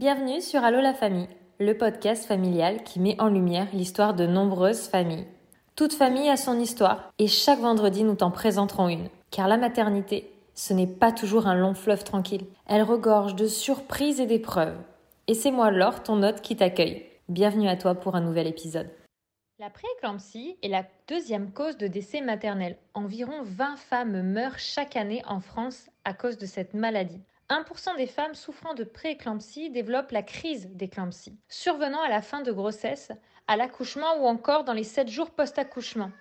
Bienvenue sur Allo la famille, le podcast familial qui met en lumière l'histoire de nombreuses familles. Toute famille a son histoire et chaque vendredi nous t'en présenterons une. Car la maternité, ce n'est pas toujours un long fleuve tranquille. Elle regorge de surprises et d'épreuves. Et c'est moi Laure, ton hôte, qui t'accueille. Bienvenue à toi pour un nouvel épisode. La prééclampsie est la deuxième cause de décès maternel. Environ 20 femmes meurent chaque année en France à cause de cette maladie. 1% des femmes souffrant de prééclampsie développent la crise d'éclampsie, survenant à la fin de grossesse, à l'accouchement ou encore dans les 7 jours post-accouchement.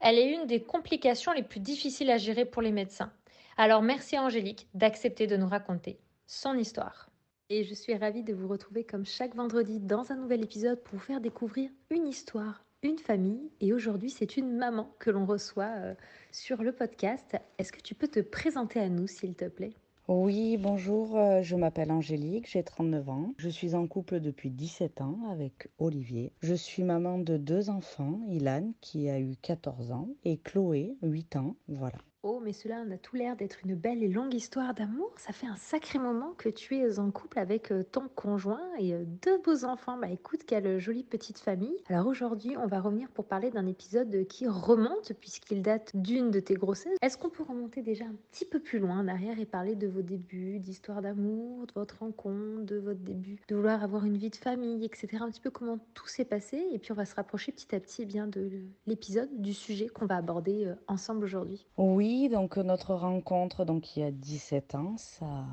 Elle est une des complications les plus difficiles à gérer pour les médecins. Alors merci à Angélique d'accepter de nous raconter son histoire. Et je suis ravie de vous retrouver comme chaque vendredi dans un nouvel épisode pour vous faire découvrir une histoire, une famille. Et aujourd'hui, c'est une maman que l'on reçoit euh, sur le podcast. Est-ce que tu peux te présenter à nous, s'il te plaît? Oui, bonjour, euh, je m'appelle Angélique, j'ai 39 ans. Je suis en couple depuis 17 ans avec Olivier. Je suis maman de deux enfants, Ilan qui a eu 14 ans et Chloé, 8 ans. Voilà. Oh, mais cela a tout l'air d'être une belle et longue histoire d'amour. Ça fait un sacré moment que tu es en couple avec euh, ton conjoint et euh, deux beaux enfants. Bah écoute, quelle jolie petite famille. Alors aujourd'hui, on va revenir pour parler d'un épisode qui remonte puisqu'il date d'une de tes grossesses. Est-ce qu'on peut remonter déjà un petit peu plus loin en arrière et parler de vos débuts, d'histoire d'amour, de votre rencontre, de votre début, de vouloir avoir une vie de famille, etc. Un petit peu comment tout s'est passé et puis on va se rapprocher petit à petit eh bien de l'épisode, du sujet qu'on va aborder euh, ensemble aujourd'hui. Oui, donc notre rencontre, donc il y a 17 ans, ça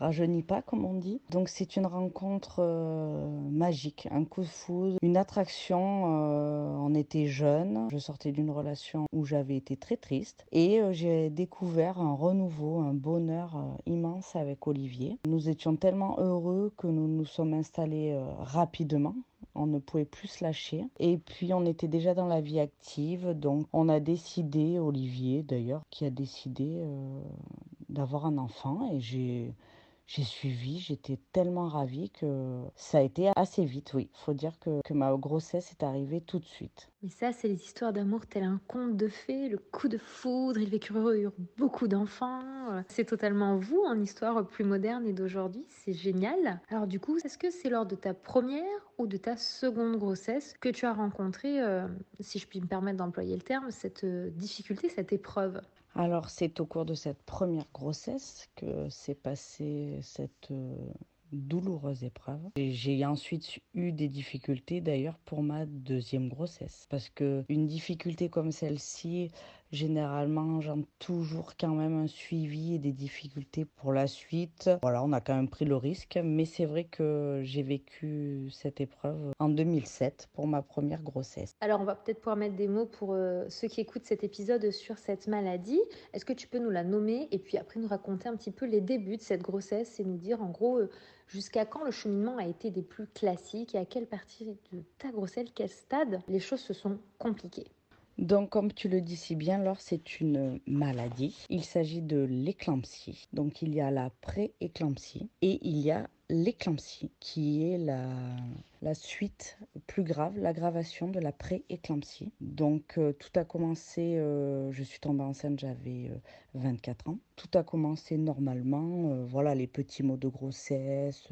rajeunit pas comme on dit. Donc c'est une rencontre euh, magique, un coup de foudre, une attraction. Euh, on était jeunes, je sortais d'une relation où j'avais été très triste et euh, j'ai découvert un renouveau, un bonheur immense avec Olivier. Nous étions tellement heureux que nous nous sommes installés rapidement on ne pouvait plus se lâcher. Et puis on était déjà dans la vie active, donc on a décidé, Olivier d'ailleurs, qui a décidé euh, d'avoir un enfant et j'ai j'ai suivi, j'étais tellement ravie que ça a été assez vite, oui. Faut dire que, que, ma grossesse est arrivée tout de suite. Mais ça, c'est les histoires d'amour tel un conte de fées, le coup de foudre, ils vécurent beaucoup d'enfants. C'est totalement vous en histoire plus moderne et d'aujourd'hui, c'est génial. Alors du coup, est-ce que c'est lors de ta première ou de ta seconde grossesse que tu as rencontré, euh, si je puis me permettre d'employer le terme, cette euh, difficulté, cette épreuve? Alors c'est au cours de cette première grossesse que s'est passée cette euh, douloureuse épreuve. J'ai ensuite eu des difficultés d'ailleurs pour ma deuxième grossesse parce que une difficulté comme celle-ci, Généralement, j'ai toujours quand même un suivi et des difficultés pour la suite. Voilà, on a quand même pris le risque, mais c'est vrai que j'ai vécu cette épreuve en 2007 pour ma première grossesse. Alors, on va peut-être pouvoir mettre des mots pour euh, ceux qui écoutent cet épisode sur cette maladie. Est-ce que tu peux nous la nommer et puis après nous raconter un petit peu les débuts de cette grossesse et nous dire en gros euh, jusqu'à quand le cheminement a été des plus classiques et à quelle partie de ta grossesse, quel stade les choses se sont compliquées? Donc, comme tu le dis si bien, alors c'est une maladie. Il s'agit de l'éclampsie. Donc, il y a la pré-éclampsie et il y a l'éclampsie qui est la, la suite plus grave, l'aggravation de la pré-éclampsie. Donc, euh, tout a commencé, euh, je suis tombée enceinte, j'avais 24 euh, ans. Tout a commencé normalement, voilà, les petits maux de grossesse,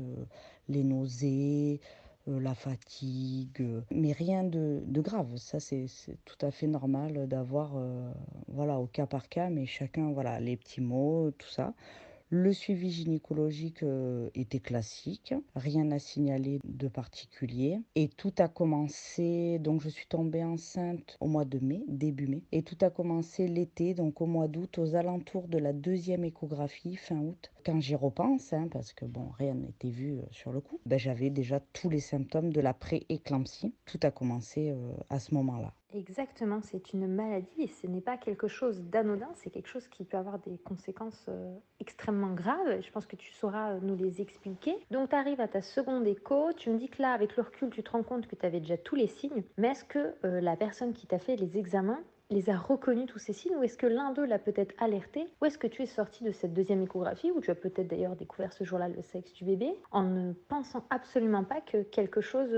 les nausées, la fatigue, euh, mais rien de, grave. Ça, c'est tout à fait normal d'avoir, euh, voilà, au cas par cas, mais chacun, voilà, les petits mots, tout ça. Le suivi gynécologique euh, était classique, rien à signaler de particulier. Et tout a commencé, donc je suis tombée enceinte au mois de mai, début mai. Et tout a commencé l'été, donc au mois d'août, aux alentours de la deuxième échographie, fin août. Quand j'y repense, hein, parce que bon, rien n'était vu euh, sur le coup, ben, j'avais déjà tous les symptômes de la pré-éclampsie. Tout a commencé euh, à ce moment-là. Exactement, c'est une maladie et ce n'est pas quelque chose d'anodin, c'est quelque chose qui peut avoir des conséquences euh, extrêmement graves. Je pense que tu sauras nous les expliquer. Donc tu arrives à ta seconde écho, tu me dis que là, avec le recul, tu te rends compte que tu avais déjà tous les signes, mais est-ce que la personne qui t'a fait les examens les a reconnus tous ces signes ou est-ce que l'un d'eux l'a peut-être alerté ou est-ce que tu es sorti de cette deuxième échographie où tu as peut-être d'ailleurs découvert ce jour-là le sexe du bébé en ne pensant absolument pas que quelque chose,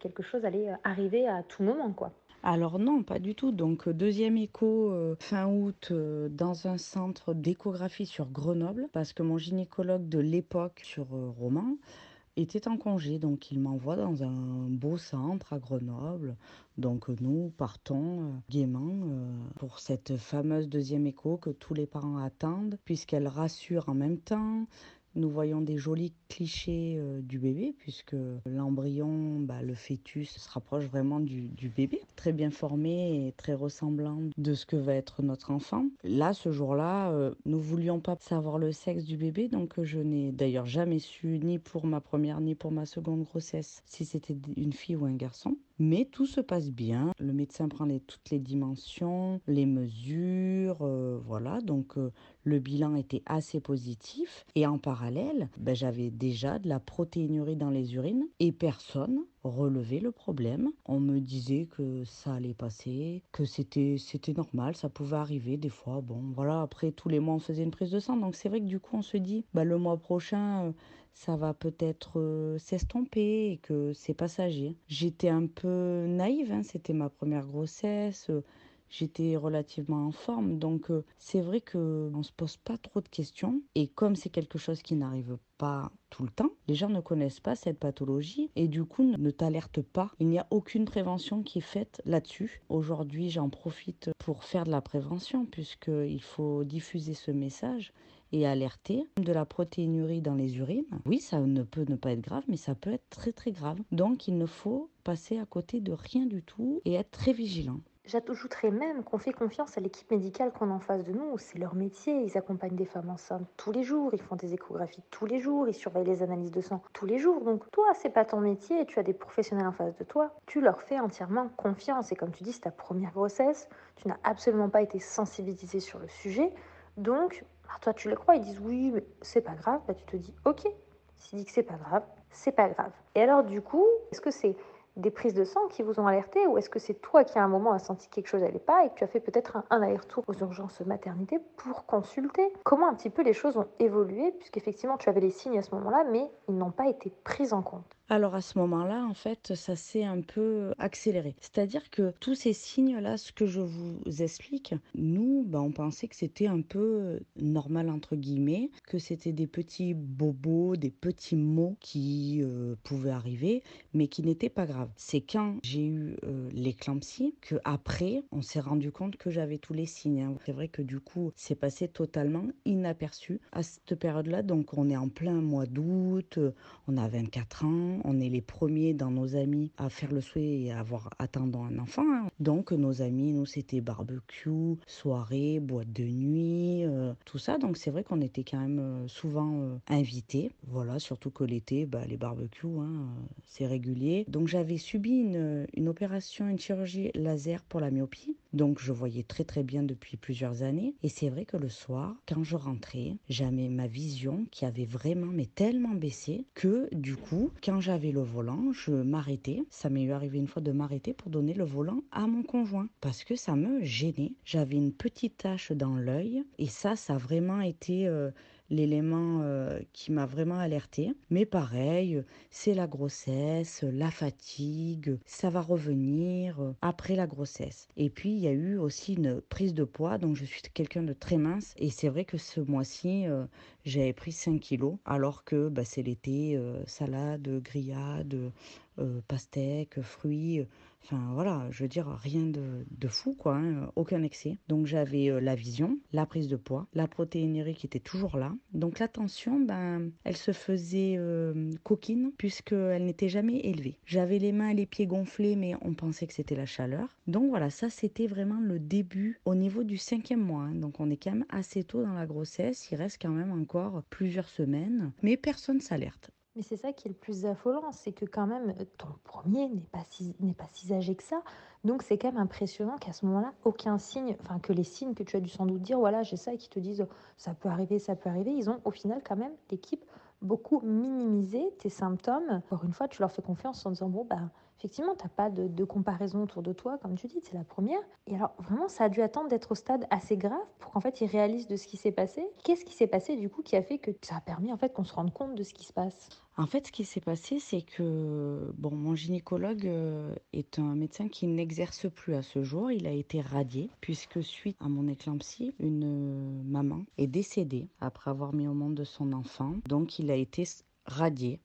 quelque chose allait arriver à tout moment quoi? Alors non, pas du tout. Donc euh, deuxième écho euh, fin août euh, dans un centre d'échographie sur Grenoble parce que mon gynécologue de l'époque sur Roman était en congé, donc il m'envoie dans un beau centre à Grenoble. Donc nous partons euh, gaiement euh, pour cette fameuse deuxième écho que tous les parents attendent, puisqu'elle rassure en même temps, nous voyons des jolis clichés euh, du bébé, puisque l'embryon, bah, le fœtus, se rapproche vraiment du, bébé, très bien formé et très ressemblant de ce que va être notre enfant. Là, ce jour-là, euh, nous voulions pas savoir le sexe du bébé, donc je n'ai d'ailleurs jamais su, ni pour ma première, ni pour ma seconde grossesse, si c'était une fille ou un garçon. Mais tout se passe bien. Le médecin prend toutes les dimensions, les mesures, euh, voilà. Donc euh, le bilan était assez positif. Et en parallèle, ben, j'avais déjà de la protéinurie dans les urines et personne relevait le problème. On me disait que ça allait passer, que c'était c'était normal, ça pouvait arriver des fois. Bon, voilà. Après tous les mois, on faisait une prise de sang. Donc c'est vrai que du coup, on se dit, ben, le mois prochain. Euh, ça va peut-être euh, s'estomper et que c'est passager. J'étais un peu naïve, hein, c'était ma première grossesse, euh, j'étais relativement en forme, donc euh, c'est vrai qu'on ne se pose pas trop de questions. Et comme c'est quelque chose qui n'arrive pas tout le temps, les gens ne connaissent pas cette pathologie et du coup ne t'alertent pas. Il n'y a aucune prévention qui est faite là-dessus. Aujourd'hui, j'en profite pour faire de la prévention puisqu'il faut diffuser ce message et alerter de la protéinurie dans les urines. Oui, ça ne peut ne pas être grave, mais ça peut être très très grave. Donc il ne faut passer à côté de rien du tout et être très vigilant. J'ajouterais même qu'on fait confiance à l'équipe médicale qu'on a en face de nous. C'est leur métier. Ils accompagnent des femmes enceintes tous les jours. Ils font des échographies tous les jours. Ils surveillent les analyses de sang tous les jours. Donc toi, c'est pas ton métier. Tu as des professionnels en face de toi. Tu leur fais entièrement confiance. Et comme tu dis, c'est ta première grossesse. Tu n'as absolument pas été sensibilisé sur le sujet. Donc toi, tu le crois, ils disent oui, mais c'est pas grave. Bah, tu te dis ok, s'ils disent que c'est pas grave, c'est pas grave. Et alors, du coup, est-ce que c'est des prises de sang qui vous ont alerté ou est-ce que c'est toi qui à un moment a senti quelque chose n'allait pas et que tu as fait peut-être un, un aller-retour aux urgences maternité pour consulter? Comment un petit peu les choses ont évolué puisqu'effectivement tu avais les signes à ce moment-là mais ils n'ont pas été pris en compte? Alors à ce moment-là, en fait, ça s'est un peu accéléré. C'est-à-dire que tous ces signes-là, ce que je vous explique, nous, ben, on pensait que c'était un peu normal, entre guillemets, que c'était des petits bobos, des petits mots qui euh, pouvaient arriver, mais qui n'étaient pas graves. C'est quand j'ai eu euh, l'éclampsie que après, on s'est rendu compte que j'avais tous les signes. Hein. C'est vrai que du coup, c'est passé totalement inaperçu à cette période-là. Donc on est en plein mois d'août, on a 24 ans on est les premiers dans nos amis à faire le souhait et à avoir attendant un enfant. Hein. Donc nos amis, nous c'était barbecue, soirée, boîte de nuit, euh, tout ça. Donc c'est vrai qu'on était quand même euh, souvent euh, invités. Voilà, surtout que l'été, bah, les barbecues, hein, c'est régulier. Donc j'avais subi une, une opération, une chirurgie laser pour la myopie. Donc je voyais très très bien depuis plusieurs années. Et c'est vrai que le soir, quand je rentrais, j'avais ma vision qui avait vraiment mais tellement baissé que du coup, quand j'avais le volant, je m'arrêtais. Ça m'est eu arrivé une fois de m'arrêter pour donner le volant à mon conjoint parce que ça me gênait. J'avais une petite tache dans l'œil et ça, ça a vraiment été euh, l'élément euh, qui m'a vraiment alerté. Mais pareil, c'est la grossesse, la fatigue, ça va revenir euh, après la grossesse. Et puis il y a eu aussi une prise de poids, donc je suis quelqu'un de très mince et c'est vrai que ce mois-ci, j'avais pris 5 kilos alors que bah, c'est l'été, salade, grillade, pastèque, fruits. Enfin voilà, je veux dire, rien de, de fou, quoi, hein, aucun excès. Donc j'avais euh, la vision, la prise de poids, la protéinerie qui était toujours là. Donc la tension, ben, elle se faisait euh, coquine puisqu'elle n'était jamais élevée. J'avais les mains et les pieds gonflés, mais on pensait que c'était la chaleur. Donc voilà, ça c'était vraiment le début au niveau du cinquième mois. Hein. Donc on est quand même assez tôt dans la grossesse, il reste quand même encore plusieurs semaines, mais personne s'alerte. Mais c'est ça qui est le plus affolant, c'est que quand même ton premier n'est pas si pas si âgé que ça. Donc c'est quand même impressionnant qu'à ce moment-là, aucun signe, enfin que les signes que tu as dû sans doute dire, voilà, j'ai ça, et qui te disent ça peut arriver, ça peut arriver, ils ont au final quand même l'équipe beaucoup minimisé tes symptômes. Encore une fois, tu leur fais confiance en disant bon bah effectivement, tu n'as pas de, comparaison autour de toi, comme tu dis, c'est la première. Et alors, vraiment, ça a dû attendre d'être au stade assez grave pour qu'en fait, ils réalisent de ce qui s'est passé. Qu'est-ce qui s'est passé, du coup, qui a fait que ça a permis, en fait, qu'on se rende compte de ce qui se passe? En fait, ce qui s'est passé, c'est que, bon, mon gynécologue euh, est un médecin qui n'exerce plus à ce jour. Il a été radié, puisque suite à mon éclampsie, une maman est décédée après avoir mis au monde de son enfant. Donc, il a été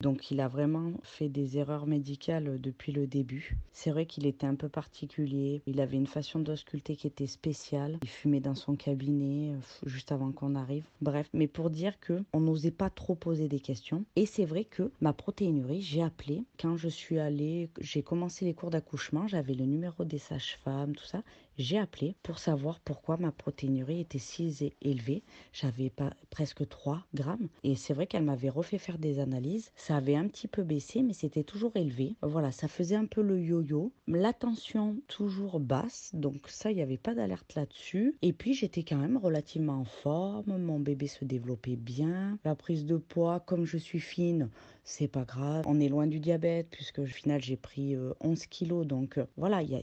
Donc il a vraiment fait des erreurs médicales depuis le début. C'est vrai qu'il était un peu particulier. Il avait une façon d'ausculter qui était spéciale. Il fumait dans son cabinet euh, juste avant qu'on arrive. Bref, mais pour dire que on n'osait pas trop poser des questions. Et c'est vrai que ma protéinurie, j'ai appelé quand je suis allée, j'ai commencé les cours d'accouchement, j'avais le numéro des sages-femmes, tout ça j'ai appelé pour savoir pourquoi ma protéinurie était si élevée. J'avais presque 3 grammes. Et c'est vrai qu'elle m'avait refait faire des analyses. Ça avait un petit peu baissé, mais c'était toujours élevé. Voilà, ça faisait un peu le yo-yo. La tension toujours basse. Donc ça, il n'y avait pas d'alerte là-dessus. Et puis j'étais quand même relativement en forme. Mon bébé se développait bien. La prise de poids, comme je suis fine, c'est pas grave. On est loin du diabète puisque au final j'ai pris 11 euh, kilos. Donc euh, voilà, il y a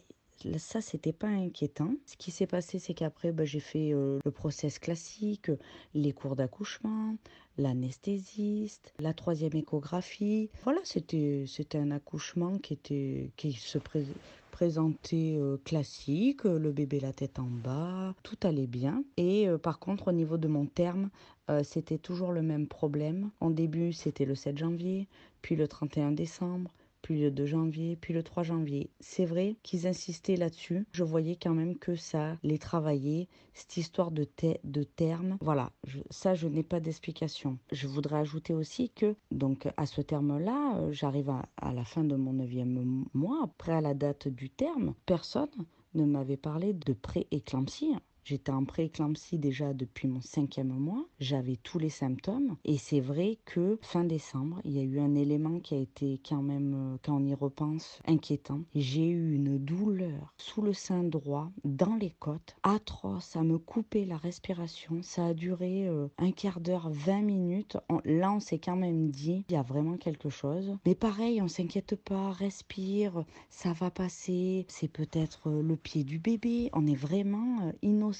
ça, c'était pas inquiétant. Ce qui s'est passé, c'est qu'après, bah, j'ai fait euh, le process classique, les cours d'accouchement, l'anesthésiste, la troisième échographie. Voilà, c'était un accouchement qui était qui se présentait euh, classique, le bébé la tête en bas, tout allait bien. Et euh, par contre, au niveau de mon terme, c'était toujours le même problème. En début, c'était le 7 janvier, puis le 31 décembre, puis le 2 janvier, puis le 3 janvier. C'est vrai qu'ils insistaient là-dessus. Je voyais quand même que ça les travaillait, cette histoire de, de terme. Voilà, ça, je n'ai pas d'explication. Je voudrais ajouter aussi que, donc, à ce terme-là, euh, j'arrive à, à la fin de mon neuvième mois, après à la date du terme, personne ne m'avait parlé de pré-éclampsie. J'étais en pré-éclampsie déjà depuis mon cinquième mois. J'avais tous les symptômes. Et c'est vrai que fin décembre, il y a eu un élément qui a été quand même, euh, quand on y repense, inquiétant. J'ai eu une douleur sous le sein droit, dans les côtes, atroce. Ça me coupait la respiration. Ça a duré euh, un quart d'heure, 20 minutes. là, on s'est quand même dit, il y a vraiment quelque chose. Mais pareil, on s'inquiète pas, respire, ça va passer. C'est peut-être euh, le pied du bébé. On est vraiment innocent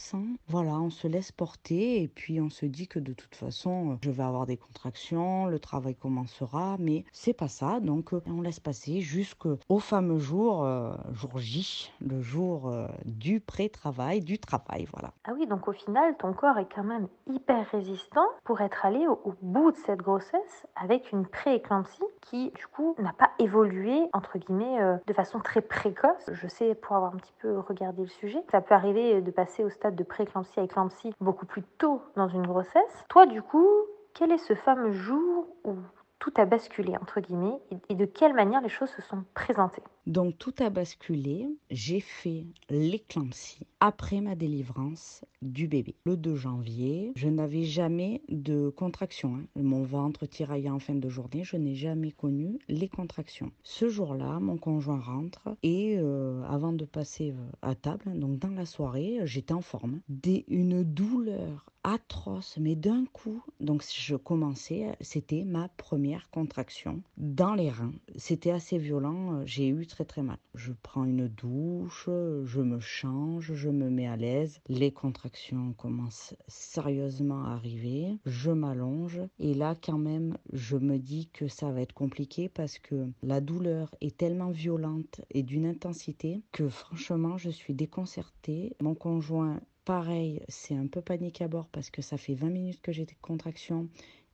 voilà, on se laisse porter et puis on se dit que de toute façon, euh, je vais avoir des contractions, le travail commencera, mais c'est pas ça. Donc, euh, on laisse passer jusqu'au fameux jour, euh, jour J, le jour du pré-travail, du travail. Voilà. Ah oui, donc au final, ton corps est quand même hyper résistant pour être allé au, bout de cette grossesse avec une pré-éclampsie qui, du coup, n'a pas évolué, entre guillemets, de façon très précoce. Je sais, pour avoir un petit peu regardé le sujet, ça peut arriver de passer au stade de préclampsie à éclampsie beaucoup plus tôt dans une grossesse. Toi, du coup, quel est ce fameux jour où tout a basculé, entre guillemets, et de quelle manière les choses se sont présentées Donc tout a basculé, j'ai fait l'éclampsie après ma délivrance du bébé. Le 2 janvier, je n'avais jamais de contractions. Hein. Mon ventre tiraillait en fin de journée, je n'ai jamais connu les contractions. Ce jour-là, mon conjoint rentre et euh, avant de passer euh, à table, donc dans la soirée, j'étais en forme. Des, une douleur atroce, mais d'un coup, donc je commençais, c'était ma première contraction dans les reins. C'était assez violent, euh, j'ai eu très très mal. Je prends une douche, je me change, je me mets à l'aise, les contractions commencent sérieusement à arriver, je m'allonge et là quand même je me dis que ça va être compliqué parce que la douleur est tellement violente et d'une intensité que franchement je suis déconcertée. Mon conjoint Pareil, c'est un peu panique à bord parce que ça fait 20 minutes que j'ai des contractions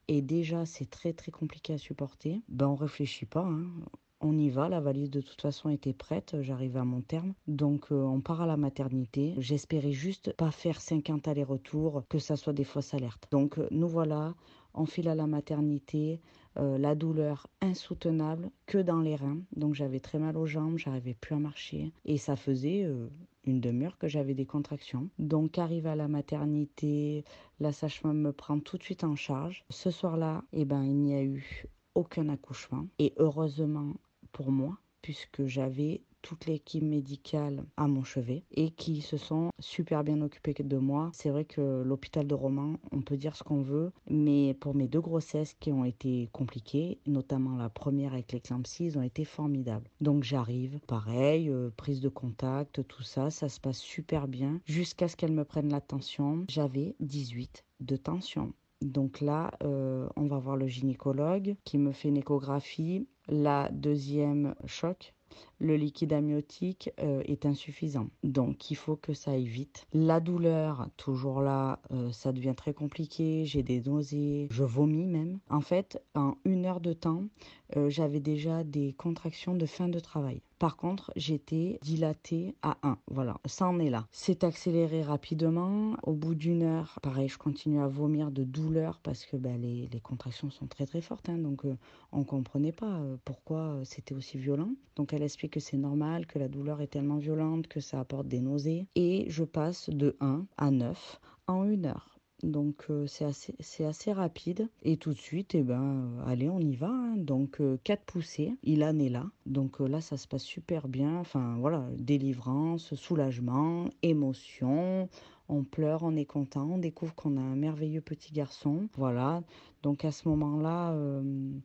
et déjà c'est très très compliqué à supporter. Ben on réfléchit pas, hein on y va, la valise de toute façon était prête, j'arrivais à mon terme. Donc euh, on part à la maternité. J'espérais juste pas faire 50 allers-retours, que ça soit des fausses alertes. Donc euh, nous voilà, on file à la maternité, euh, la douleur insoutenable que dans les reins. Donc j'avais très mal aux jambes, j'arrivais plus à marcher et ça faisait une demi-heure que j'avais des contractions. Donc arrive à la maternité, la sage-femme me prend tout de suite en charge. Ce soir-là, eh ben il n'y a eu aucun accouchement et heureusement pour moi, puisque j'avais toute l'équipe médicale à mon chevet et qui se sont super bien occupés de moi. C'est vrai que l'hôpital de Romans, on peut dire ce qu'on veut, mais pour mes deux grossesses qui ont été compliquées, notamment la première avec l'éclampsie, ils ont été formidables. Donc j'arrive, pareil, euh, prise de contact, tout ça, ça se passe super bien jusqu'à ce qu'elle me prenne la tension. J'avais 18 de tension. Donc là, euh, on va voir le gynécologue qui me fait une échographie. La deuxième choc, le liquide amniotique euh, est insuffisant. Donc il faut que ça aille vite. La douleur, toujours là, euh, ça devient très compliqué. J'ai des nausées, je vomis même. En fait, en une heure de temps, euh, j'avais déjà des contractions de fin de travail. Par contre, j'étais dilatée à 1. Voilà, ça en est là. C'est accéléré rapidement. Au bout d'une heure, pareil, je continue à vomir de douleur parce que ben, les, contractions sont très très fortes. Hein, donc, on ne comprenait pas pourquoi c'était aussi violent. Donc, elle explique que c'est normal, que la douleur est tellement violente que ça apporte des nausées. Et je passe de 1 à 9 en une heure. Donc euh, c'est assez, assez, rapide. Et tout de suite, eh ben, euh, allez, on y va. Hein. Donc euh, 4 poussées, il en est là. Donc là, ça se passe super bien. Enfin voilà, délivrance, soulagement, émotion on pleure, on est content, on découvre qu'on a un merveilleux petit garçon. Voilà, donc à ce moment-là, euh,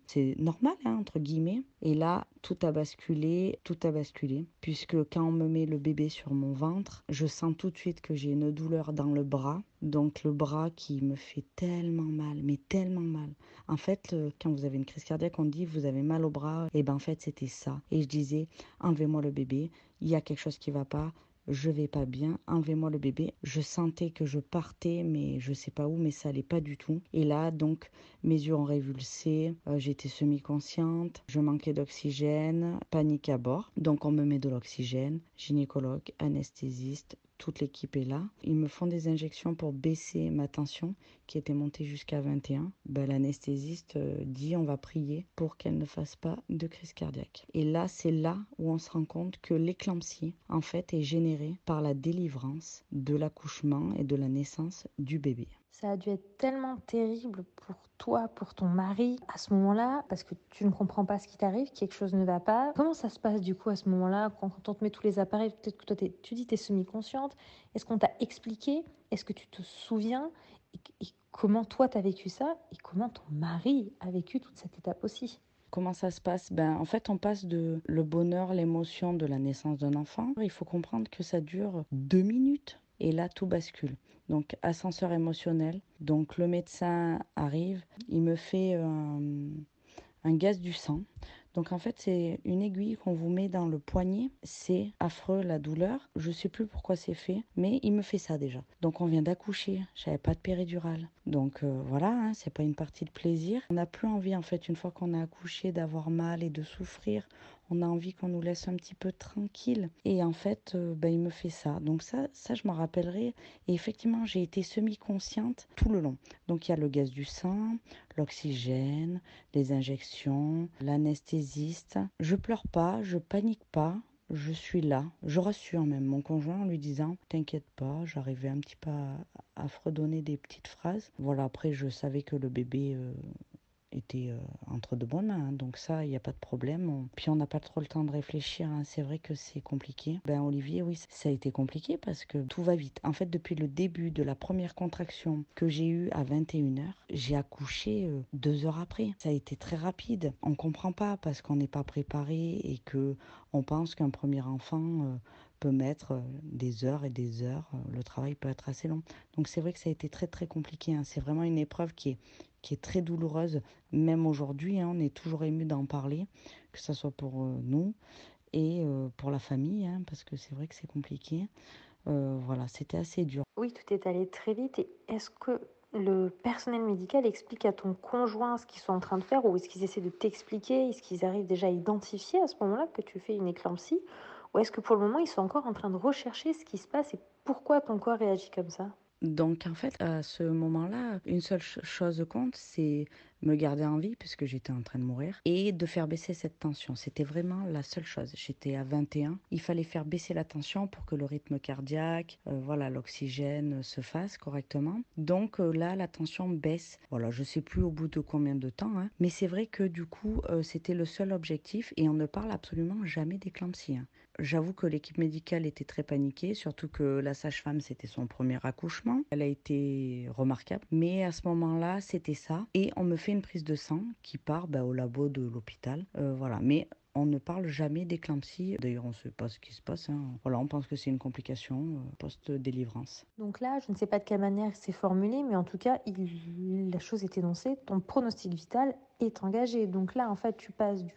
c'est normal, hein, entre guillemets. Et là, tout a basculé, tout a basculé. Puisque quand on me met le bébé sur mon ventre, je sens tout de suite que j'ai une douleur dans le bras. Donc le bras qui me fait tellement mal, mais tellement mal. En fait, quand vous avez une crise cardiaque, on dit vous avez mal au bras. Et ben en fait, c'était ça. Et je disais, enlevez-moi le bébé, il y a quelque chose qui va pas je vais pas bien, enlevez-moi le bébé. Je sentais que je partais, mais je sais pas où, mais ça allait pas du tout. Et là, donc, mes yeux ont révulsé, euh, j'étais semi-consciente, je manquais d'oxygène, panique à bord. Donc, on me met de l'oxygène, gynécologue, anesthésiste, toute l'équipe est là. Ils me font des injections pour baisser ma tension qui était montée jusqu'à 21. Ben, L'anesthésiste euh, dit on va prier pour qu'elle ne fasse pas de crise cardiaque. Et là, c'est là où on se rend compte que l'éclampsie, en fait, est générée par la délivrance de l'accouchement et de la naissance du bébé. Ça a dû être tellement terrible pour toi, pour ton mari, à ce moment-là, parce que tu ne comprends pas ce qui t'arrive, quelque chose ne va pas. Comment ça se passe du coup à ce moment-là, quand, on te met tous les appareils Peut-être que toi, tu dis tu es semi-consciente. Est-ce qu'on t'a expliqué? Est-ce que tu te souviens? Et, comment toi, tu as vécu ça Et comment ton mari a vécu toute cette étape aussi? Comment ça se passe? Ben, En fait, on passe de le bonheur, l'émotion de la naissance d'un enfant. Il faut comprendre que ça dure deux minutes et là tout bascule. Donc ascenseur émotionnel. Donc le médecin arrive, il me fait un, un gaz du sang. Donc en fait, c'est une aiguille qu'on vous met dans le poignet. C'est affreux la douleur. Je sais plus pourquoi c'est fait, mais il me fait ça déjà. Donc on vient d'accoucher. J'avais pas de péridurale. Donc euh, voilà, hein, c'est pas une partie de plaisir. On n'a plus envie en fait une fois qu'on a accouché d'avoir mal et de souffrir. On a envie qu'on nous laisse un petit peu tranquille. Et en fait, euh, ben, il me fait ça. Donc ça, ça je m'en rappellerai. Et effectivement, j'ai été semi-consciente tout le long. Donc il y a le gaz du sang, l'oxygène, les injections, l'anesthésie je pleure pas, je panique pas, je suis là. Je rassure même mon conjoint en lui disant T'inquiète pas, j'arrivais un petit peu à, fredonner des petites phrases. Voilà, après, je savais que le bébé euh, était euh, entre de bonnes mains. Hein. donc ça, il n'y a pas de problème. Puis on n'a pas trop le temps de réfléchir. Hein. c'est vrai que c'est compliqué. Ben Olivier, oui, ça a été compliqué parce que tout va vite. En fait, depuis le début de la première contraction que j'ai eue à 21h, j'ai accouché euh, deux heures après. Ça a été très rapide. On comprend pas parce qu'on n'est pas préparé et que on pense qu'un premier enfant euh, peut mettre des heures et des heures. Le travail peut être assez long. Donc c'est vrai que ça a été très très compliqué. Hein. C'est vraiment une épreuve qui est qui est très douloureuse, même aujourd'hui, hein, on est toujours ému d'en parler, que ce soit pour euh, nous et euh, pour la famille, hein, parce que c'est vrai que c'est compliqué. Euh, voilà, c'était assez dur. Oui, tout est allé très vite. Et est-ce que le personnel médical explique à ton conjoint ce qu'ils sont en train de faire ou est-ce qu'ils essaient de t'expliquer? Est-ce qu'ils arrivent déjà à identifier à ce moment-là que tu fais une éclampsie? Ou est-ce que pour le moment, ils sont encore en train de rechercher ce qui se passe et pourquoi ton corps réagit comme ça? Donc en fait, à ce moment-là, une seule chose compte, c'est me garder en vie puisque j'étais en train de mourir et de faire baisser cette tension. C'était vraiment la seule chose. J'étais à 21. Il fallait faire baisser la tension pour que le rythme cardiaque, euh, voilà, l'oxygène se fasse correctement. Donc euh, là, la tension baisse. Voilà, je sais plus au bout de combien de temps, hein. mais c'est vrai que du coup, euh, c'était le seul objectif et on ne parle absolument jamais d'éclampsie. Hein. J'avoue que l'équipe médicale était très paniquée, surtout que la sage-femme, c'était son premier accouchement. Elle a été remarquable, mais à ce moment-là, c'était ça. Et on me fait une prise de sang qui part bah, au labo de l'hôpital. Euh, voilà, mais on ne parle jamais d'éclampsie. D'ailleurs, on ne sait pas ce qui se passe. Hein. Voilà, on pense que c'est une complication euh, post-délivrance. Donc là, je ne sais pas de quelle manière c'est formulé, mais en tout cas, la chose est énoncée. Ton pronostic vital est engagé. Donc là, en fait, tu passes du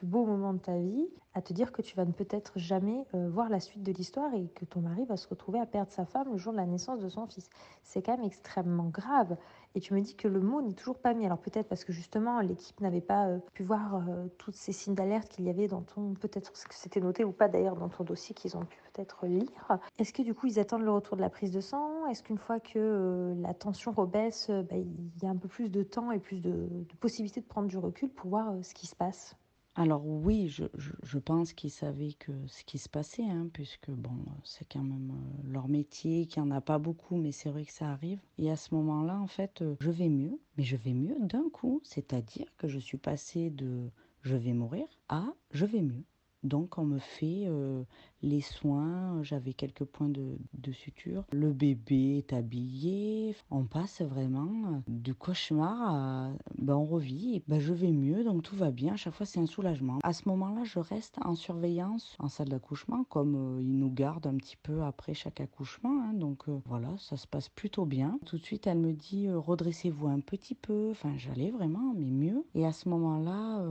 plus beaux moments de ta vie à te dire que tu vas peut-être jamais euh, voir la suite de l'histoire et que ton mari va se retrouver à perdre sa femme le jour de la naissance de son fils. C'est quand même extrêmement grave. Et tu me dis que le mot n'est toujours pas mis. Alors peut-être parce que justement l'équipe n'avait pas euh, pu voir euh, tous ces signes d'alerte qu'il y avait dans ton, peut-être que c'était noté ou pas d'ailleurs dans ton dossier qu'ils ont pu peut-être lire. Est-ce que du coup ils attendent le retour de la prise de sang? Est-ce qu'une fois que la tension rebaisse, bah, il y a un peu plus de temps et plus de, de possibilités de prendre du recul pour voir ce qui se passe? Alors oui, je, je, pense qu'ils savaient que ce qui se passait, hein, puisque bon, c'est quand même euh, leur métier, qu'il n'y en a pas beaucoup, mais c'est vrai que ça arrive. Et à ce moment-là, en fait, euh, je vais mieux, mais je vais mieux d'un coup, c'est-à-dire que je suis passée de je vais mourir à je vais mieux. Donc on me fait euh, les soins, j'avais quelques points de, suture. Le bébé est habillé. On passe vraiment du cauchemar à ben on revit. Ben je vais mieux, donc tout va bien. À chaque fois, c'est un soulagement. À ce moment-là, je reste en surveillance en salle d'accouchement, comme euh, ils nous gardent un petit peu après chaque accouchement. Hein. donc euh, voilà, ça se passe plutôt bien. Tout de suite, elle me dit redressez-vous un petit peu. Enfin, j'allais vraiment, mais mieux. Et à ce moment-là,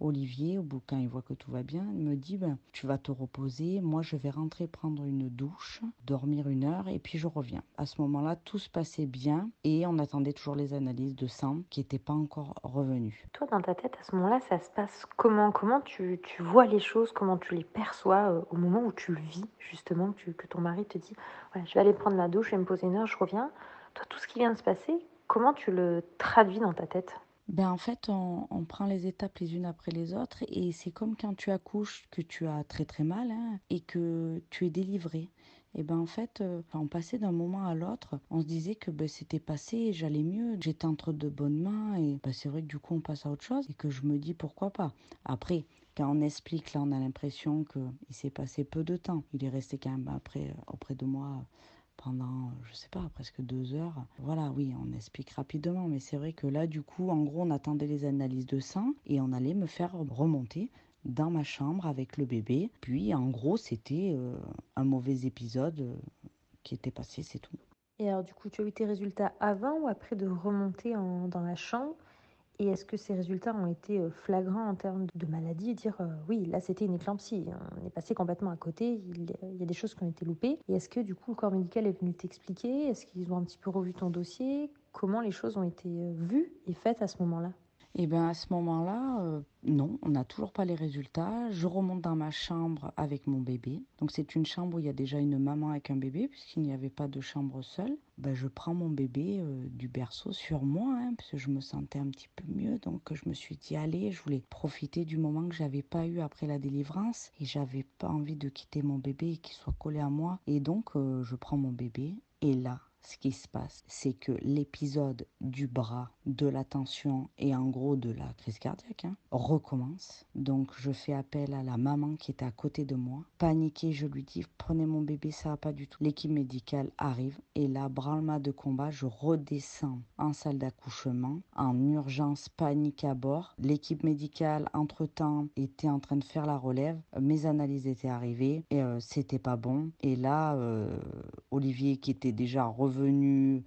Olivier, au bout quand il voit que tout va bien, il me dit ben, tu vas te moi je vais rentrer prendre une douche, dormir une heure et puis je reviens. À ce moment-là, tout se passait bien et on attendait toujours les analyses de sang qui n'étaient pas encore revenues. Toi, dans ta tête, à ce moment-là, ça se passe comment? Comment tu, tu, vois les choses? Comment tu les perçois euh, au moment où tu le vis, justement, que, que ton mari te dit voilà, je vais aller prendre ma douche, je vais me poser une heure, je reviens. Toi, tout ce qui vient de se passer, comment tu le traduis dans ta tête? Ben en fait, on, prend les étapes les unes après les autres et c'est comme quand tu accouches que tu as très très mal hein, et que tu es délivré. Et ben en fait, euh, on passait d'un moment à l'autre, on se disait que ben, c'était passé, j'allais mieux, j'étais entre de bonnes mains et ben, c'est vrai que du coup on passe à autre chose et que je me dis pourquoi pas. Après, quand on explique, là on a l'impression qu'il s'est passé peu de temps. Il est resté quand même après auprès de moi pendant, je sais pas, presque deux heures. Voilà, oui, on explique rapidement, mais c'est vrai que là, du coup, en gros, on attendait les analyses de sang et on allait me faire remonter dans ma chambre avec le bébé. Puis, en gros, c'était euh, un mauvais épisode euh, qui était passé, c'est tout. Et alors, du coup, tu as eu tes résultats avant ou après de remonter dans la chambre? Et est-ce que ces résultats ont été euh, flagrants en termes de maladie? Dire euh, oui, là c'était une éclampsie, on est passé complètement à côté, il y a des choses qui ont été loupées. Et est-ce que du coup le corps médical est venu t'expliquer? Est-ce qu'ils ont un petit peu revu ton dossier? Comment les choses ont été euh, vues et faites à ce moment-là? Et bien à ce moment-là, euh, non, on n'a toujours pas les résultats. Je remonte dans ma chambre avec mon bébé. Donc c'est une chambre où il y a déjà une maman avec un bébé, puisqu'il n'y avait pas de chambre seule. Ben, je prends mon bébé euh, du berceau sur moi, hein, parce que je me sentais un petit peu mieux. Donc je me suis dit, allez, je voulais profiter du moment que j'avais pas eu après la délivrance. Et j'avais pas envie de quitter mon bébé et qu'il soit collé à moi. Et donc euh, je prends mon bébé. Et là, ce qui se passe, c'est que l'épisode du bras, de la tension et en gros de la crise cardiaque hein, recommence. Donc je fais appel à la maman qui est à côté de moi. Paniquée, je lui dis prenez mon bébé, ça va pas du tout. L'équipe médicale arrive et là, branle de combat, je redescends en salle d'accouchement en urgence, panique à bord. L'équipe médicale, entre-temps, était en train de faire la relève. Mes analyses étaient arrivées et euh, c'était pas bon. Et là, euh, Olivier qui était déjà revenu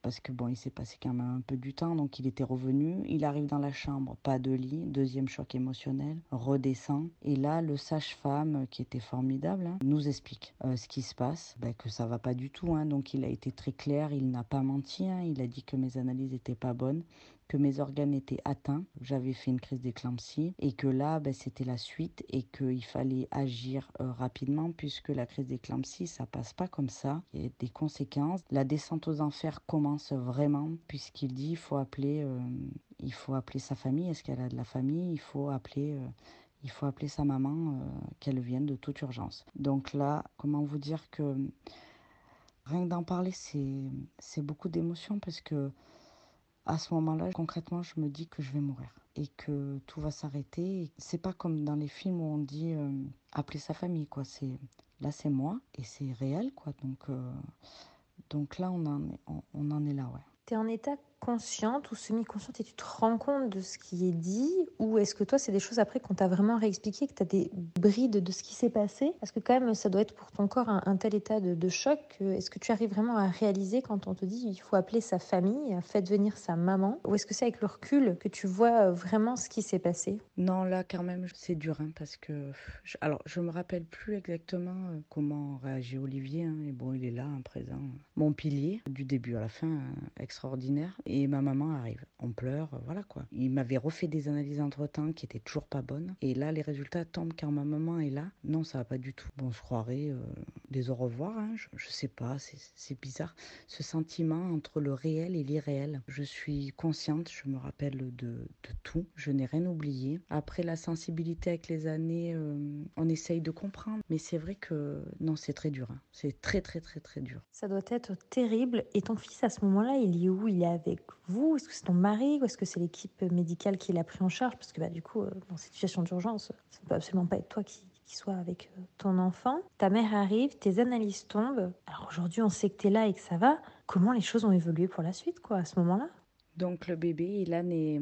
parce que bon, il s'est passé quand même un peu du temps, donc il était revenu. Il arrive dans la chambre, pas de lit, deuxième choc émotionnel, redescend. Et là, le sage-femme, qui était formidable, hein, nous explique euh, ce qui se passe, ben, que ça va pas du tout. Hein. donc il a été très clair, il n'a pas menti, hein. il a dit que mes analyses étaient pas bonnes que mes organes étaient atteints, j'avais fait une crise d'éclampsie et que là, ben, c'était la suite et qu'il fallait agir euh, rapidement puisque la crise d'éclampsie, ça passe pas comme ça. Il y a des conséquences. La descente aux enfers commence vraiment puisqu'il dit il faut appeler, euh, il faut appeler sa famille. Est-ce qu'elle a de la famille? Il faut appeler. Euh, il faut appeler sa maman, qu'elle vienne de toute urgence. Donc là, comment vous dire que rien que d'en parler, c'est beaucoup d'émotions parce que à ce moment-là, concrètement, je me dis que je vais mourir et que tout va s'arrêter. C'est pas comme dans les films où on dit euh, appeler sa famille, quoi. C'est là, c'est moi et c'est réel, quoi. Donc, euh, donc là, on en est, on, en est là, ouais. Tu es en état consciente ou semi-consciente et tu te rends compte de ce qui est dit Ou est-ce que toi, c'est des choses après qu'on t'a vraiment réexpliqué, que tu as des brides de ce qui s'est passé? Parce que quand même, ça doit être pour ton corps un, tel état de, choc. Est-ce que tu arrives vraiment à réaliser quand on te dit il faut appeler sa famille, faites venir sa maman? Ou est-ce que c'est avec le recul que tu vois euh, vraiment ce qui s'est passé? Non, là, quand même, c'est dur hein, parce que. alors, je me rappelle plus exactement euh, comment réagit Olivier. Hein, et bon, il est là, à présent. Mon pilier, du début à la fin, hein, extraordinaire et ma maman arrive. On pleure, voilà quoi. Il m'avait refait des analyses entre-temps qui étaient toujours pas bonnes. Et là, les résultats tombent quand ma maman est là. Non, ça va pas du tout. Bon, je croirais euh, des au revoir, hein. je, je, sais pas, c'est bizarre. Ce sentiment entre le réel et l'irréel. Je suis consciente, je me rappelle de, de tout. Je n'ai rien oublié. Après, la sensibilité avec les années, euh, on essaye de comprendre. Mais c'est vrai que non, c'est très dur. Hein. C'est très, très, très, très dur. Ça doit être terrible. Et ton fils, à ce moment-là, il est où? Il est avec vous? Est-ce que c'est ton mari ou est-ce que c'est l'équipe médicale qui l'a pris en charge? Parce que bah, du coup, euh, dans cette situation d'urgence, ça ne peut absolument pas être toi qui, qui soit avec euh, ton enfant. Ta mère arrive, tes analyses tombent. Alors aujourd'hui, on sait que tu es là et que ça va. Comment les choses ont évolué pour la suite, quoi, à ce moment-là? Donc le bébé, il a né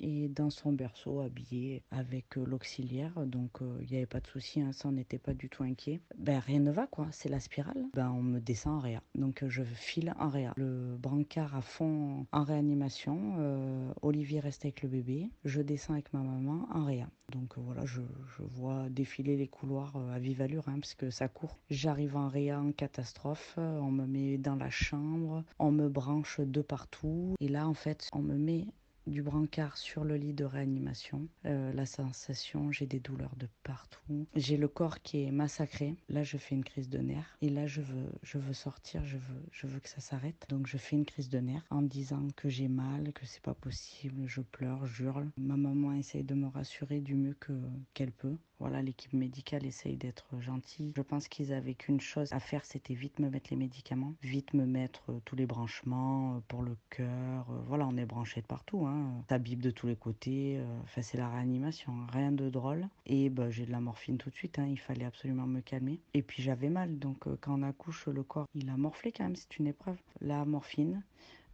et dans son berceau habillé avec euh, l'auxiliaire. Donc euh, il n'y avait pas de souci, hein, ça on n'était pas du tout inquiet. Ben rien ne va quoi, c'est la spirale. Ben on me descend en réa. Donc je file en réa. Le brancard à fond en réanimation. Euh, Olivier reste avec le bébé. Je descends avec ma maman en réa. Donc voilà, je, je vois défiler les couloirs à vive allure hein, parce que ça court. J'arrive en réa en catastrophe. On me met dans la chambre. On me branche de partout. Et là en fait, on me met du brancard sur le lit de réanimation. Euh, la sensation, j'ai des douleurs de partout. J'ai le corps qui est massacré. Là, je fais une crise de nerfs. Et là, je veux, je veux sortir, je veux, je veux que ça s'arrête. Donc, je fais une crise de nerfs en disant que j'ai mal, que c'est pas possible. Je pleure, j'hurle. Ma maman essaye de me rassurer du mieux que qu'elle peut. Voilà, l'équipe médicale essaye d'être gentille. Je pense qu'ils avaient qu'une chose à faire, c'était vite me mettre les médicaments, vite me mettre euh, tous les branchements euh, pour le cœur. Euh, voilà, on est branché de partout. Hein. Tabib de tous les côtés. Enfin, c'est la réanimation. Hein. Rien de drôle. Et bah, j'ai de la morphine tout de suite. Hein. Il fallait absolument me calmer. Et puis j'avais mal. Donc quand on accouche, le corps, il a morflé quand même. C'est une épreuve. La morphine.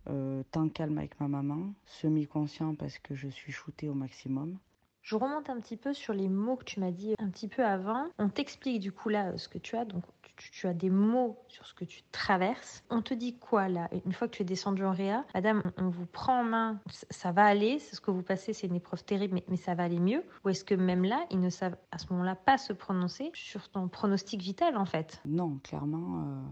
Euh, temps calme avec ma maman, semi-conscient parce que je suis shootée au maximum. Je remonte un petit peu sur les mots que tu m'as dit un petit peu avant. On t'explique du coup là ce que tu as. Donc tu, as des mots sur ce que tu traverses. On te dit quoi là? Une fois que tu es descendu en réa, madame, on, vous prend en main, ça va aller, c'est ce que vous passez, c'est une épreuve terrible, mais, ça va aller mieux Ou est-ce que même là, ils ne savent à ce moment-là pas se prononcer sur ton pronostic vital en fait? Non, clairement. Euh,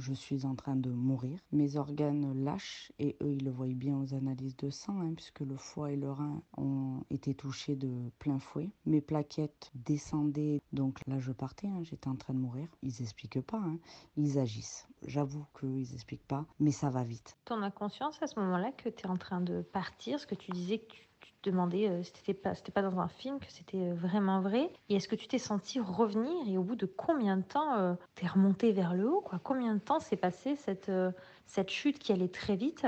je suis en train de mourir. Mes organes lâchent et eux, ils le voient bien aux analyses de sang, hein, puisque le foie et le rein ont été touchés de plein fouet. Mes plaquettes descendaient, donc là, je partais, hein, j'étais en train de mourir. Ils expliquent pas, hein, ils agissent. J'avoue qu'ils expliquent pas, mais ça va vite. Tu en as conscience à ce moment-là que tu es en train de partir, ce que tu disais que tu te demandais euh, si c'était pas, pas dans un film, que c'était euh, vraiment vrai. Et est-ce que tu t'es senti revenir et au bout de combien de temps euh, t'es remonté vers le haut Combien de temps s'est passé cette, cette chute qui allait très vite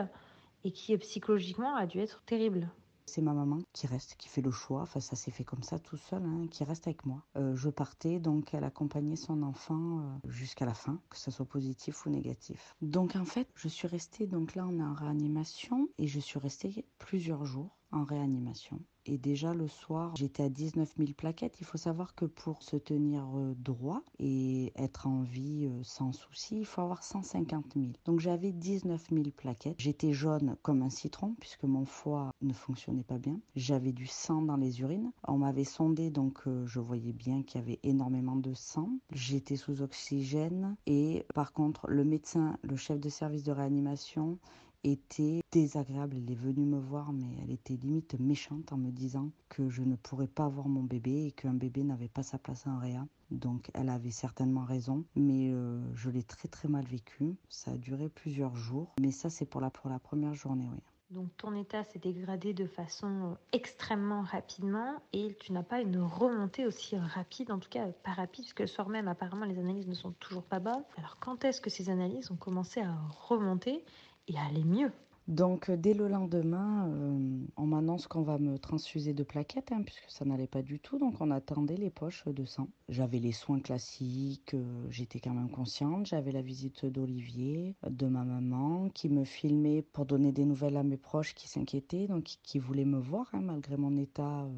et qui psychologiquement a dû être terrible? C'est ma maman qui reste, qui fait le choix. Enfin, ça s'est fait comme ça tout seul, hein, qui reste avec moi. je partais, donc elle accompagnait son enfant jusqu'à la fin, que ce soit positif ou négatif. Donc en fait, je suis restée, donc là on est en réanimation, et je suis restée plusieurs jours en réanimation. Et déjà le soir, j'étais à 19 000 plaquettes. Il faut savoir que pour se tenir euh, droit et être en vie euh, sans souci, il faut avoir 150 000. Donc j'avais 19 000 plaquettes. J'étais jaune comme un citron puisque mon foie ne fonctionnait pas bien. J'avais du sang dans les urines. On m'avait sondé donc euh, je voyais bien qu'il y avait énormément de sang. J'étais sous oxygène et par contre le médecin, le chef de service de réanimation, était désagréable. Elle est venue me voir, mais elle était limite méchante en me disant que je ne pourrais pas avoir mon bébé et qu'un bébé n'avait pas sa place en réa. Donc elle avait certainement raison, mais euh, je l'ai très très mal vécu. Ça a duré plusieurs jours, mais ça c'est pour la, pour la première journée, oui. Donc ton état s'est dégradé de façon euh, extrêmement rapidement et tu n'as pas une remontée aussi rapide, en tout cas pas rapide, puisque le soir même apparemment les analyses ne sont toujours pas bonnes. Alors quand est-ce que ces analyses ont commencé à remonter? Et aller mieux. Donc euh, dès le lendemain, euh, on m'annonce qu'on va me transfuser de plaquettes, hein, puisque ça n'allait pas du tout. Donc on attendait les poches de sang. J'avais les soins classiques, euh, j'étais quand même consciente. J'avais la visite d'Olivier, de ma maman, qui me filmait pour donner des nouvelles à mes proches qui s'inquiétaient, donc qui voulaient me voir, hein, malgré mon état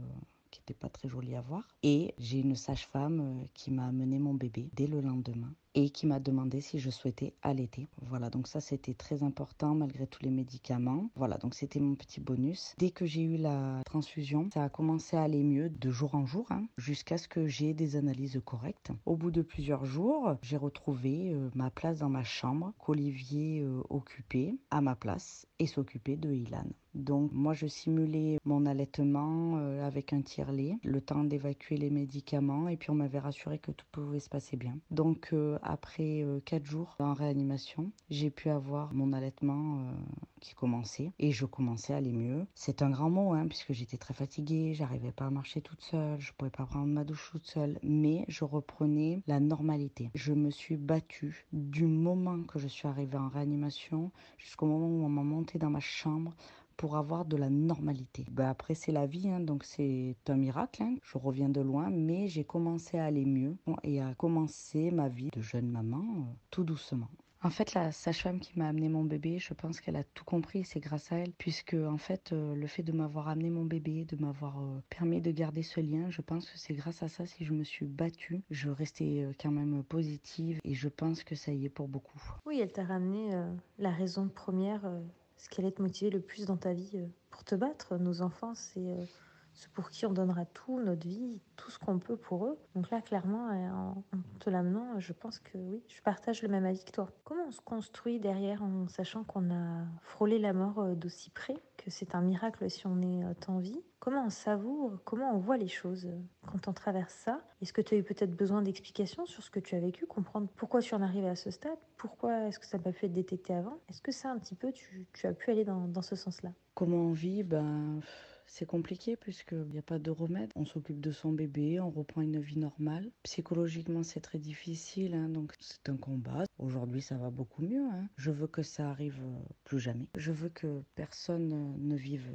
qui n'était pas très joli à voir. Et j'ai une sage-femme qui m'a amené mon bébé dès le lendemain et qui m'a demandé si je souhaitais allaiter. Voilà, donc ça c'était très important malgré tous les médicaments. Voilà, donc c'était mon petit bonus. Dès que j'ai eu la transfusion, ça a commencé à aller mieux de jour en jour, hein, jusqu'à ce que j'ai des analyses correctes. Au bout de plusieurs jours, j'ai retrouvé euh, ma place dans ma chambre qu'Olivier euh, occupait à ma place et s'occupait de Ilan. Donc moi je simulais mon allaitement euh, avec un tire-lait, le temps d'évacuer les médicaments et puis on m'avait rassuré que tout pouvait se passer bien. Donc après euh, quatre jours en réanimation, j'ai pu avoir mon allaitement euh, qui commençait et je commençais à aller mieux. C'est un grand mot hein, puisque j'étais très fatiguée, j'arrivais pas à marcher toute seule, je pouvais pas prendre ma douche toute seule, mais je reprenais la normalité. Je me suis battue du moment que je suis arrivée en réanimation jusqu'au moment où on m'a monté dans ma chambre pour avoir de la normalité. Ben après, c'est la vie, hein, donc c'est un miracle. Hein. Je reviens de loin, mais j'ai commencé à aller mieux et à commencer ma vie de jeune maman euh, tout doucement. En fait, la sage-femme qui m'a amené mon bébé, je pense qu'elle a tout compris, c'est grâce à elle, puisque en fait, euh, le fait de m'avoir amené mon bébé, de m'avoir euh, permis de garder ce lien, je pense que c'est grâce à ça si je me suis battue, je restais quand même positive et je pense que ça y est pour beaucoup. Oui, elle t'a ramené la raison première ce qui allait te motiver le plus dans ta vie euh, pour te battre. Nos enfants, c'est euh, ceux pour qui on donnera tout, notre vie, tout ce qu'on peut pour eux. Donc là, clairement, euh, en, te l'amenant, je pense que oui, je partage le même avis que toi. Comment on se construit derrière en sachant qu'on a frôlé la mort d'aussi près, que c'est un miracle si on est en vie? Comment on savoure, comment on voit les choses quand on traverse ça? Est-ce que tu as eu peut-être besoin d'explications sur ce que tu as vécu, comprendre pourquoi tu en arrivé à ce stade? Pourquoi est-ce que ça n'a pas pu être détecté avant? Est-ce que ça, un petit peu, tu, as pu aller dans, ce sens-là? Comment on vit? Ben, c'est compliqué puisqu'il n'y a pas de remède. On s'occupe de son bébé, on reprend une vie normale. Psychologiquement, c'est très difficile, hein, donc c'est un combat. Aujourd'hui, ça va beaucoup mieux. Hein. Je veux que ça arrive plus jamais. Je veux que personne ne vive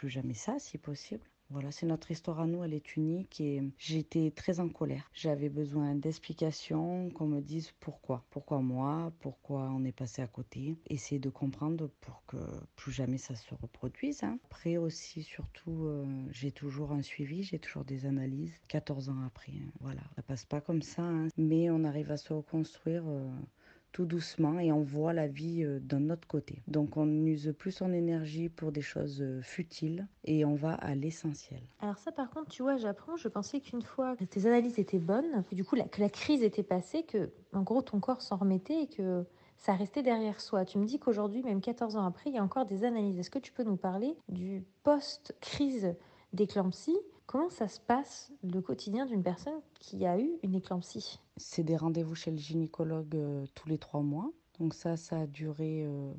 plus jamais ça, si possible. Voilà, c'est notre histoire à nous, elle est unique et j'étais très en colère. J'avais besoin d'explications, qu'on me dise pourquoi. Pourquoi moi Pourquoi on est passé à côté Essayer de comprendre pour que plus jamais ça se reproduise. Hein. Après aussi, surtout, euh, j'ai toujours un suivi, j'ai toujours des analyses 14 ans après. Hein. Voilà, ça passe pas comme ça, hein. mais on arrive à se reconstruire. Euh, tout doucement et on voit la vie euh, d'un autre côté. Donc on use plus son énergie pour des choses euh, futiles et on va à l'essentiel. Alors ça par contre, tu vois, j'apprends, je pensais qu'une fois que tes analyses étaient bonnes, du coup que la crise était passée, que en gros ton corps s'en remettait et que ça restait derrière soi. Tu me dis qu'aujourd'hui, même 14 ans après, il y a encore des analyses. Est-ce que tu peux nous parler du post-crise d'éclampsie Comment ça se passe le quotidien d'une personne qui a eu une éclampsie? C'est des rendez-vous chez le gynécologue euh, tous les trois mois. Donc ça, ça a duré euh,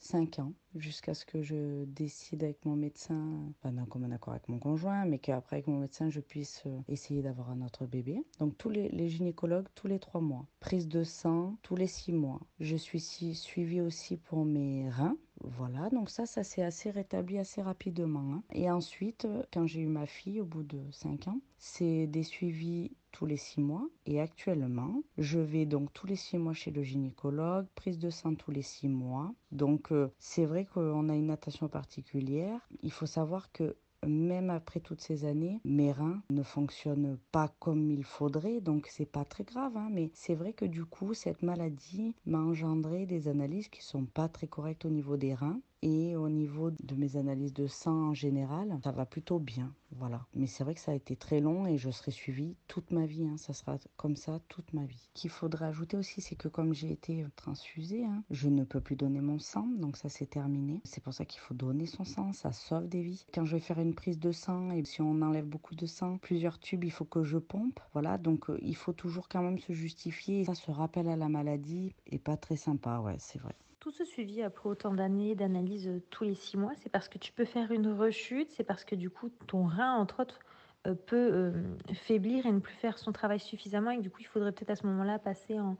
cinq ans jusqu'à ce que je décide avec mon médecin, pas d'un commun accord avec mon conjoint, mais qu'après avec mon médecin, je puisse euh, essayer d'avoir un autre bébé. Donc tous les, les, gynécologues tous les trois mois. Prise de sang tous les six mois. Je suis suivie aussi pour mes reins voilà, donc ça, ça s'est assez rétabli assez rapidement. Hein. Et ensuite, quand j'ai eu ma fille au bout de 5 ans, c'est des suivis tous les 6 mois. Et actuellement, je vais donc tous les 6 mois chez le gynécologue, prise de sang tous les 6 mois. Donc euh, c'est vrai qu'on a une attention particulière. Il faut savoir que même après toutes ces années, mes reins ne fonctionnent pas comme il faudrait, donc c'est pas très grave. Hein, mais c'est vrai que du coup, cette maladie m'a engendré des analyses qui sont pas très correctes au niveau des reins. Et au niveau de mes analyses de sang en général, ça va plutôt bien. Voilà. Mais c'est vrai que ça a été très long et je serai suivie toute ma vie. Hein. Ça sera comme ça toute ma vie. Qu'il faudrait ajouter aussi, c'est que comme j'ai été transfusée, hein, je ne peux plus donner mon sang. Donc ça, c'est terminé. C'est pour ça qu'il faut donner son sang. Ça sauve des vies. Quand je vais faire une prise de sang et si on enlève beaucoup de sang, plusieurs tubes, il faut que je pompe. Voilà. Donc euh, il faut toujours quand même se justifier. Ça se rappelle à la maladie et pas très sympa. Ouais, c'est vrai. Tout ce suivi après autant d'années d'analyse euh, tous les six mois, c'est parce que tu peux faire une rechute, c'est parce que du coup ton rein, entre autres, euh, peut euh, faiblir et ne plus faire son travail suffisamment et que du coup il faudrait peut-être à ce moment-là passer en,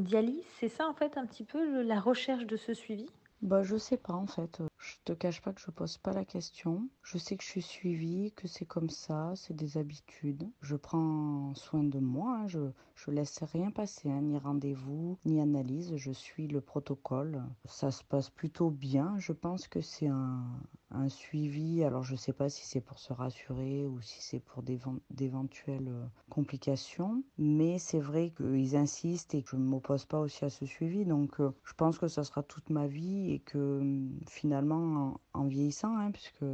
dialyse. C'est ça en fait un petit peu la recherche de ce suivi? Bah, je sais pas en fait. Je te cache pas que je pose pas la question. Je sais que je suis suivie, que c'est comme ça, c'est des habitudes. Je prends soin de moi, hein. je, je laisse rien passer, hein. ni rendez-vous, ni analyse. Je suis le protocole. Ça se passe plutôt bien. Je pense que c'est un, un suivi. Alors je sais pas si c'est pour se rassurer ou si c'est pour d'éventuelles euh, complications. Mais c'est vrai qu'ils insistent et que je ne m'oppose pas aussi à ce suivi. Donc euh, je pense que ça sera toute ma vie et que hum, en, vieillissant, hein, puisque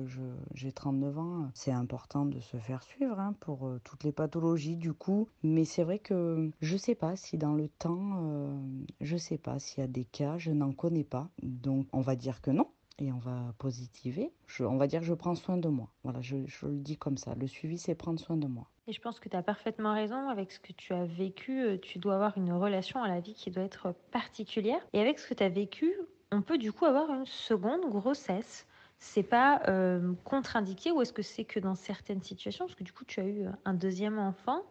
j'ai 39 ans, c'est important de se faire suivre hein, pour euh, toutes les pathologies du coup. Mais c'est vrai que je sais pas si dans le temps, euh, je sais pas s'il y a des cas, je n'en connais pas. Donc on va dire que non et on va positiver. on va dire je prends soin de moi. Voilà, je, je le dis comme ça. Le suivi, c'est prendre soin de moi. Et je pense que tu as parfaitement raison. Avec ce que tu as vécu, euh, tu dois avoir une relation à la vie qui doit être particulière. Et avec ce que tu as vécu, on peut du coup avoir une seconde grossesse. C'est pas euh, contre-indiqué ou est-ce que c'est que dans certaines situations? Parce que du coup, tu as eu un deuxième enfant.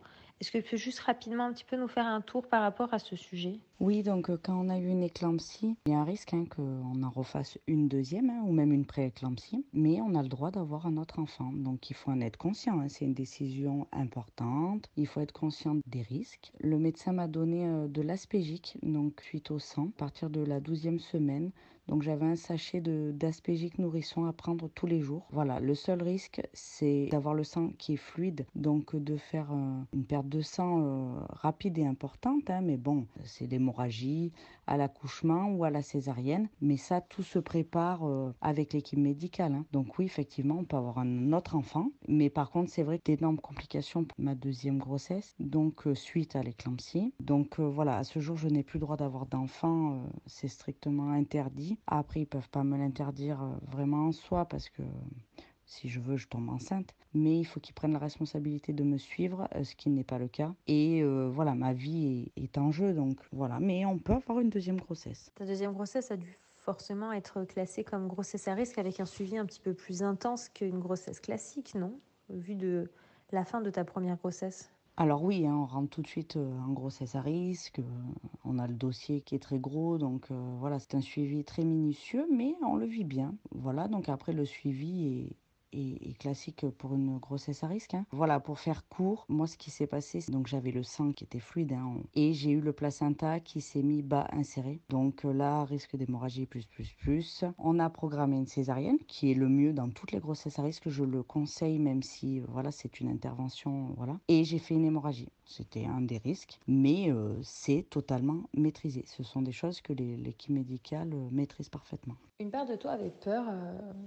Est-ce que tu peux juste rapidement un petit peu nous faire un tour par rapport à ce sujet? Oui, donc euh, quand on a eu une éclampsie, il y a un risque hein, qu'on en refasse une deuxième hein, ou même une pré-éclampsie, mais on a le droit d'avoir un autre enfant. Donc il faut en être conscient, hein. c'est une décision importante, il faut être conscient des risques. Le médecin m'a donné euh, de l'aspégique, donc suite au sang, à partir de la douzième semaine. Donc j'avais un sachet d'aspégique nourrisson à prendre tous les jours. Voilà, le seul risque, c'est d'avoir le sang qui est fluide, donc de faire euh, une perte de sang euh, rapide et importante. Hein, mais bon, c'est l'hémorragie à l'accouchement ou à la césarienne. Mais ça, tout se prépare euh, avec l'équipe médicale. Hein. Donc oui, effectivement, on peut avoir un autre enfant. Mais par contre, c'est vrai que d'énormes complications pour ma deuxième grossesse, donc suite à l'éclampsie. Donc voilà, à ce jour, je n'ai plus le droit d'avoir d'enfant. c'est strictement interdit. Après, ils peuvent pas me l'interdire euh, vraiment en soi parce que si je veux, je tombe enceinte. Mais il faut qu'ils prennent la responsabilité de me suivre, euh, ce qui n'est pas le cas. Et euh, voilà, ma vie est, en jeu, donc voilà. Mais on peut avoir une deuxième grossesse. Ta deuxième grossesse a dû forcément être classée comme grossesse à risque avec un suivi un petit peu plus intense qu'une grossesse classique, non? Vu de la fin de ta première grossesse alors oui, hein, on rentre tout de suite euh, en grossesse à risque, euh, on a le dossier qui est très gros, donc euh, voilà, c'est un suivi très minutieux, mais on le vit bien. Voilà, donc après le suivi est, et, classique pour une grossesse à risque. Hein. Voilà, pour faire court, moi ce qui s'est passé, donc j'avais le sang qui était fluide hein, et j'ai eu le placenta qui s'est mis bas inséré. Donc euh, là, risque d'hémorragie plus plus plus. On a programmé une césarienne qui est le mieux dans toutes les grossesses à risque. Je le conseille même si voilà c'est une intervention voilà. Et j'ai fait une hémorragie. C'était un des risques, mais euh, c'est totalement maîtrisé. Ce sont des choses que l'équipe médicale euh, maîtrise parfaitement. Une part de toi avait peur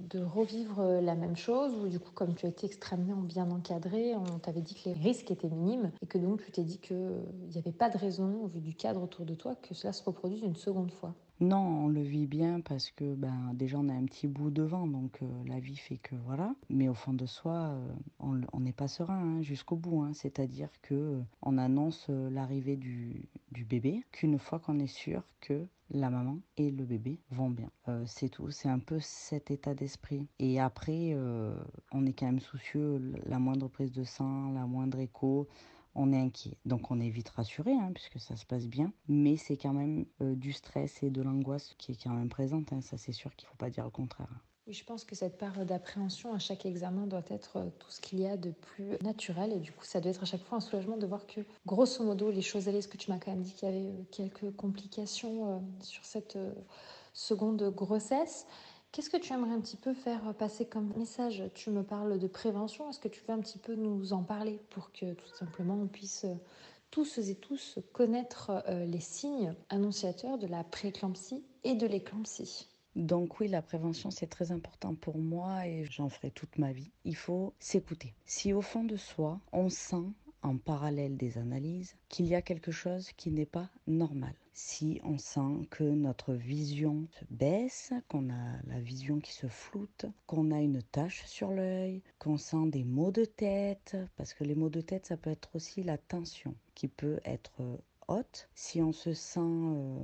de revivre la même chose ou du coup, comme tu as été extrêmement bien encadré, on t'avait dit que les risques étaient minimes et que donc tu t'es dit qu'il n'y avait pas de raison, au vu du cadre autour de toi, que cela se reproduise une seconde fois non, on le vit bien parce que ben, déjà on a un petit bout devant, donc euh, la vie fait que voilà. Mais au fond de soi, euh, on n'est pas serein hein, jusqu'au bout. Hein. C'est-à-dire que euh, on annonce l'arrivée du, du bébé qu'une fois qu'on est sûr que la maman et le bébé vont bien. c'est tout, c'est un peu cet état d'esprit. Et après, on est quand même soucieux, la moindre prise de sang, la moindre écho, on est inquiet. Donc on est vite rassuré, hein, puisque ça se passe bien, mais c'est quand même euh, du stress et de l'angoisse qui est quand même présente, hein. ça c'est sûr qu'il ne faut pas dire le contraire. Oui, je pense que cette part d'appréhension à chaque examen doit être euh, tout ce qu'il y a de plus naturel et du coup ça doit être à chaque fois un soulagement de voir que grosso modo les choses allaient, ce que tu m'as quand même dit qu'il y avait euh, quelques complications sur cette seconde grossesse? Qu'est-ce que tu aimerais un petit peu faire passer comme message Tu me parles de prévention. Est-ce que tu veux un petit peu nous en parler pour que tout simplement on puisse euh, tous et tous connaître euh, les signes annonciateurs de la prééclampsie et de l'éclampsie? Donc oui, la prévention, c'est très important pour moi et j'en ferai toute ma vie. Il faut s'écouter. Si au fond de soi, on sent en parallèle des analyses qu'il y a quelque chose qui n'est pas normal. Si on sent que notre vision se baisse, qu'on a la vision qui se floute, qu'on a une tache sur l'œil, qu'on sent des maux de tête, parce que les maux de tête, ça peut être aussi la tension qui peut être haute. Si on se sent euh,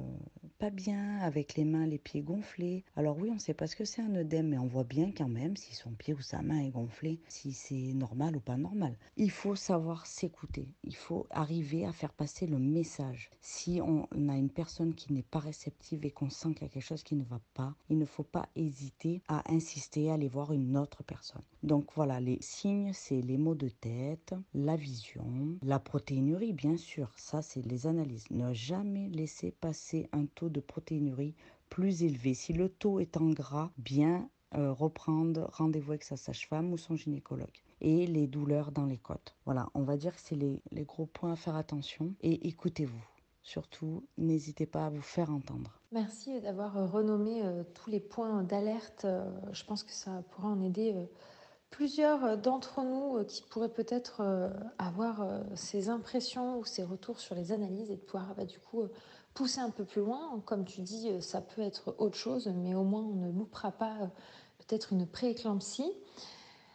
pas bien, avec les mains, les pieds gonflés. Alors oui, on ne sait pas ce que c'est un œdème, mais on voit bien quand même si son pied ou sa main est gonflé, si c'est normal ou pas normal. Il faut savoir s'écouter. Il faut arriver à faire passer le message. Si on a une personne qui n'est pas réceptive et qu'on sent qu'il y a quelque chose qui ne va pas, il ne faut pas hésiter à insister, à aller voir une autre personne. Donc voilà, les signes, c'est les maux de tête, la vision, la protéinurie, bien sûr. Ça, c'est les analyses. Ne jamais laisser passer un taux de protéinurie plus élevé. Si le taux est en gras, bien euh, reprendre rendez-vous avec sa sage-femme ou son gynécologue. Et les douleurs dans les côtes. Voilà, on va dire que c'est les, les gros points à faire attention. Et écoutez-vous. Surtout, n'hésitez pas à vous faire entendre. Merci d'avoir euh, renommé euh, tous les points d'alerte. je pense que ça pourra en aider plusieurs d'entre nous qui pourraient peut-être avoir ces impressions ou ces retours sur les analyses et de pouvoir bah, du coup pousser un peu plus loin. Comme tu dis, ça peut être autre chose, mais au moins on ne loupera pas euh, peut-être une prééclampsie.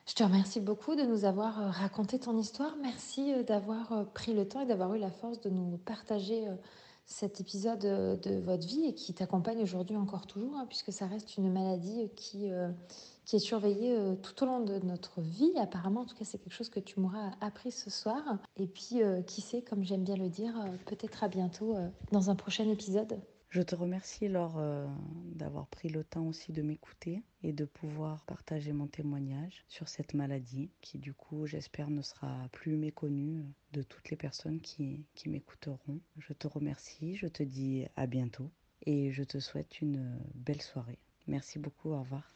Je te remercie beaucoup de nous avoir euh, raconté ton histoire. Merci euh, d'avoir pris le temps et d'avoir eu la force de nous partager cet épisode de votre vie et qui t'accompagne aujourd'hui encore toujours, hein, puisque ça reste une maladie qui qui est surveillée euh, tout au long de notre vie. Apparemment, en tout cas, c'est quelque chose que tu m'auras appris ce soir. Et puis, euh, qui sait, comme j'aime bien le dire, euh, peut-être à bientôt dans un prochain épisode. Je te remercie, Laure, d'avoir pris le temps aussi de m'écouter et de pouvoir partager mon témoignage sur cette maladie qui, du coup, j'espère ne sera plus méconnue de toutes les personnes qui, qui m'écouteront. Je te remercie, je te dis à bientôt et je te souhaite une belle soirée. Merci beaucoup, au revoir.